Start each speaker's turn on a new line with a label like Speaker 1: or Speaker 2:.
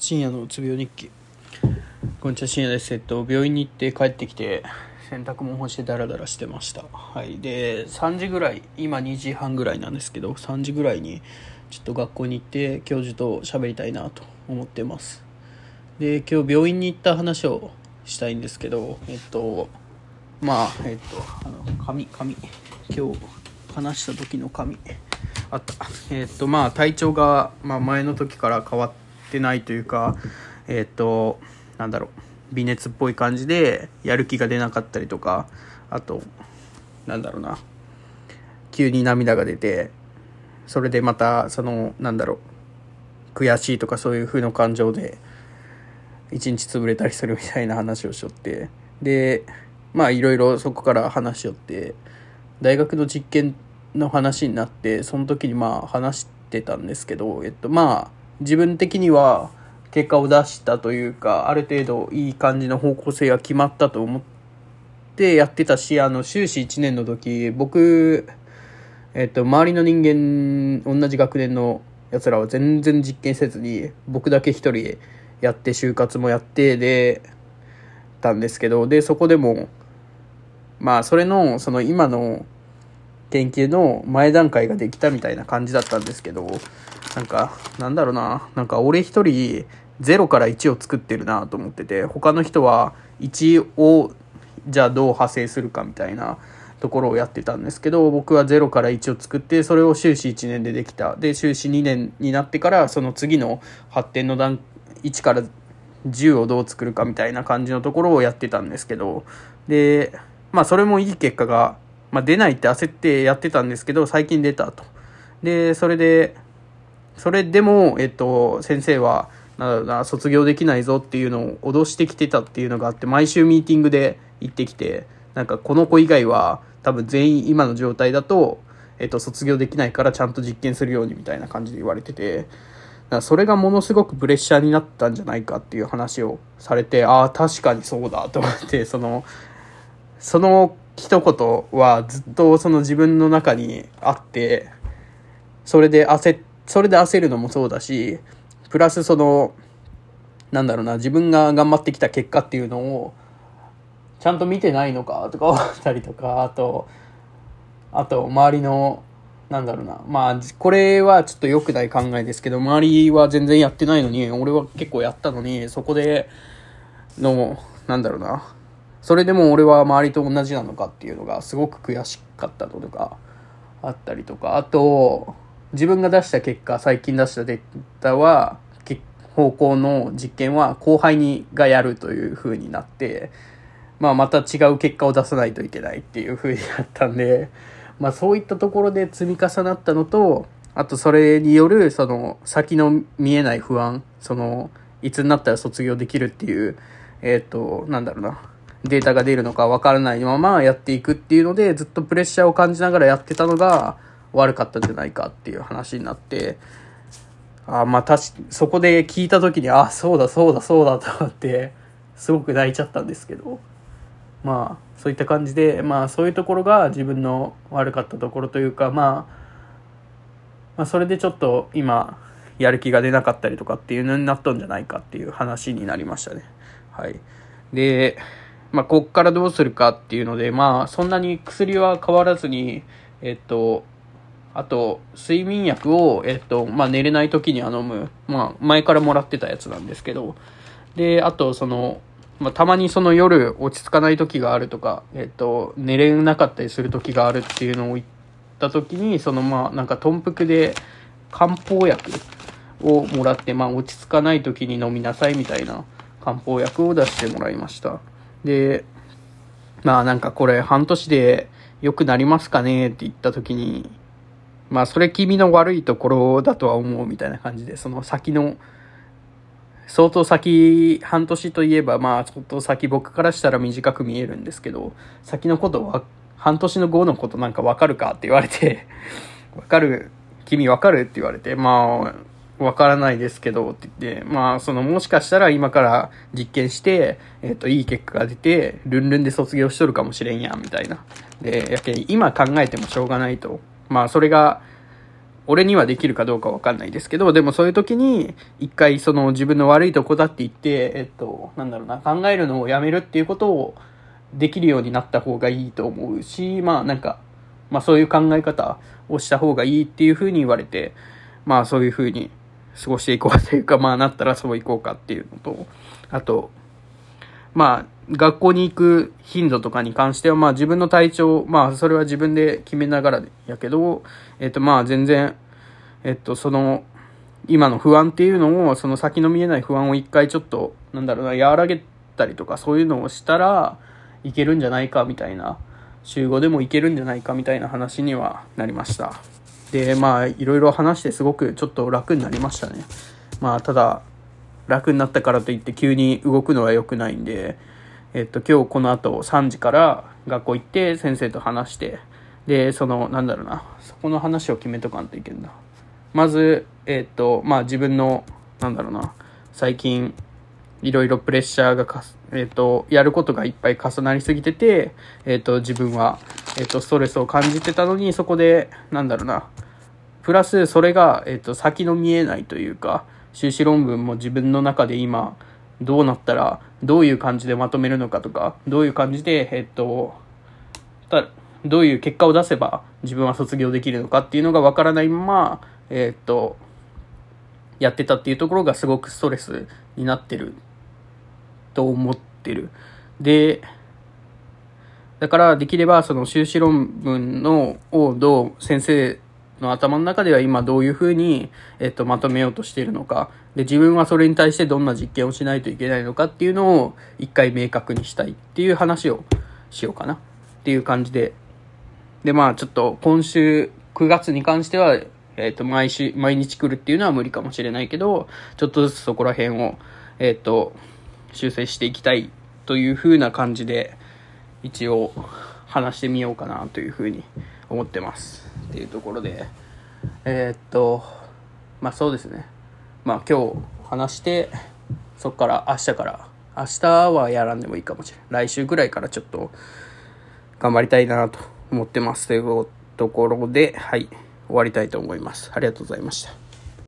Speaker 1: 深夜のうつ病日記。こんにちは深夜です。えっと病院に行って帰ってきて洗濯物干してダラダラしてました。はい。で3時ぐらい今2時半ぐらいなんですけど3時ぐらいにちょっと学校に行って教授と喋りたいなと思ってます。で今日病院に行った話をしたいんですけどえっとまあえっとあの紙紙今日話した時の紙あった。えっとまあ体調が、まあ、前の時から変わっててないというかえっとなんだろう微熱っぽい感じでやる気が出なかったりとかあとなんだろうな急に涙が出てそれでまたそのなんだろう悔しいとかそういう風の感情で一日潰れたりするみたいな話をしよってでまあいろいろそこから話しよって大学の実験の話になってその時にまあ話してたんですけど、えっと、まあ自分的には結果を出したというかある程度いい感じの方向性が決まったと思ってやってたしあの修士1年の時僕、えっと、周りの人間同じ学年のやつらは全然実験せずに僕だけ一人やって就活もやってでたんですけどでそこでもまあそれのその今の研究の前段階ができたみたいな感じだったんですけど、なんか、なんだろうな、なんか俺一人0から1を作ってるなと思ってて、他の人は1をじゃあどう派生するかみたいなところをやってたんですけど、僕は0から1を作って、それを修士1年でできた。で、修士2年になってから、その次の発展の段、1から10をどう作るかみたいな感じのところをやってたんですけど、で、まあそれもいい結果がまあ、出ないって焦ってやってたんですけど、最近出たと。で、それで、それでも、えっと、先生は、なんだろうな、卒業できないぞっていうのを脅してきてたっていうのがあって、毎週ミーティングで行ってきて、なんかこの子以外は、多分全員今の状態だと、えっと、卒業できないからちゃんと実験するようにみたいな感じで言われてて、だそれがものすごくプレッシャーになったんじゃないかっていう話をされて、ああ、確かにそうだと思って、その、その一言はずっとその自分の中にあって、それで焦、それで焦るのもそうだし、プラスその、なんだろうな、自分が頑張ってきた結果っていうのを、ちゃんと見てないのかとか思ったりとか、あと、あと、周りの、なんだろうな、まあ、これはちょっと良くない考えですけど、周りは全然やってないのに、俺は結構やったのに、そこでの、なんだろうな、それでも俺は周りと同じなのかっていうのがすごく悔しかったのとかあったりとか、あと、自分が出した結果、最近出したデータは、方向の実験は後輩にがやるという風になって、まあまた違う結果を出さないといけないっていう風になったんで、まあそういったところで積み重なったのと、あとそれによるその先の見えない不安、そのいつになったら卒業できるっていう、えっ、ー、と、なんだろうな、データが出るのかわからないままやっていくっていうので、ずっとプレッシャーを感じながらやってたのが悪かったんじゃないかっていう話になって、あまあ確かそこで聞いた時に、あ、そうだそうだそうだと思って、すごく泣いちゃったんですけど、まあそういった感じで、まあそういうところが自分の悪かったところというか、まあ、まあそれでちょっと今、やる気が出なかったりとかっていうのになっとんじゃないかっていう話になりましたね。はい。で、まあ、こっからどうするかっていうので、まあ、そんなに薬は変わらずに、えっと、あと、睡眠薬を、えっと、まあ、寝れない時には飲む。まあ、前からもらってたやつなんですけど、で、あと、その、まあ、たまにその夜落ち着かない時があるとか、えっと、寝れなかったりする時があるっていうのを言った時に、その、まあ、なんか、豚腹で漢方薬をもらって、まあ、落ち着かない時に飲みなさいみたいな漢方薬を出してもらいました。で、まあなんかこれ半年で良くなりますかねって言った時に、まあそれ君の悪いところだとは思うみたいな感じで、その先の、相当先、半年といえばまあ相当先僕からしたら短く見えるんですけど、先のことは、半年の後のことなんかわかるかって言われて、わかる君わかるって言われて、まあ、わからないですけど、って言って、まあ、その、もしかしたら今から実験して、えっ、ー、と、いい結果が出て、ルンルンで卒業しとるかもしれんやん、みたいな。で、やけ今考えてもしょうがないと。まあ、それが、俺にはできるかどうかわかんないですけど、でもそういう時に、一回その自分の悪いとこだって言って、えっと、なんだろうな、考えるのをやめるっていうことをできるようになった方がいいと思うし、まあなんか、まあそういう考え方をした方がいいっていうふうに言われて、まあそういうふうに過ごしていこうというか、まあなったらそういこうかっていうのと、あと、まあ学校に行く頻度とかに関しては、まあ自分の体調、まあそれは自分で決めながらやけど、えっとまあ全然、えっとその、今の不安っていうのを、その先の見えない不安を一回ちょっと、なんだろうな、和らげたりとかそういうのをしたらいけるんじゃないかみたいな、週5でもいけるんじゃないかみたいな話にはなりました。で、まあ、いろいろ話してすごくちょっと楽になりましたね。まあ、ただ、楽になったからといって急に動くのは良くないんで、えっと、今日この後3時から学校行って先生と話して、で、その、なんだろうな、そこの話を決めとかんといけんだ。まず、えっと、まあ自分の、なんだろうな、最近、いろいろプレッシャーがかす、えっ、と、やることがいっぱい重なりすぎてて、えっ、と、自分は、えっ、と、ストレスを感じてたのに、そこで、なんだろうな、プラス、それが、えっ、と、先の見えないというか、修士論文も自分の中で今、どうなったら、どういう感じでまとめるのかとか、どういう感じで、えっ、と、どういう結果を出せば自分は卒業できるのかっていうのがわからないまま、えっ、と、やってたっていうところがすごくストレスになってると思ってる。で、だからできればその修士論文のをどう先生の頭の中では今どういうふうに、えっと、まとめようとしているのか。で、自分はそれに対してどんな実験をしないといけないのかっていうのを一回明確にしたいっていう話をしようかなっていう感じで。で、まあちょっと今週9月に関しては、えっと、毎週、毎日来るっていうのは無理かもしれないけど、ちょっとずつそこら辺を、えっと、修正していきたいというふうな感じで一応話してみようかなというふうに思ってますっていうところでえー、っとまあそうですね。まあ今日話してそっから明日から明日はやらんでもいいかもしれない来週ぐらいからちょっと頑張りたいなと思ってますというところではい終わりたいと思います。ありがとうございました。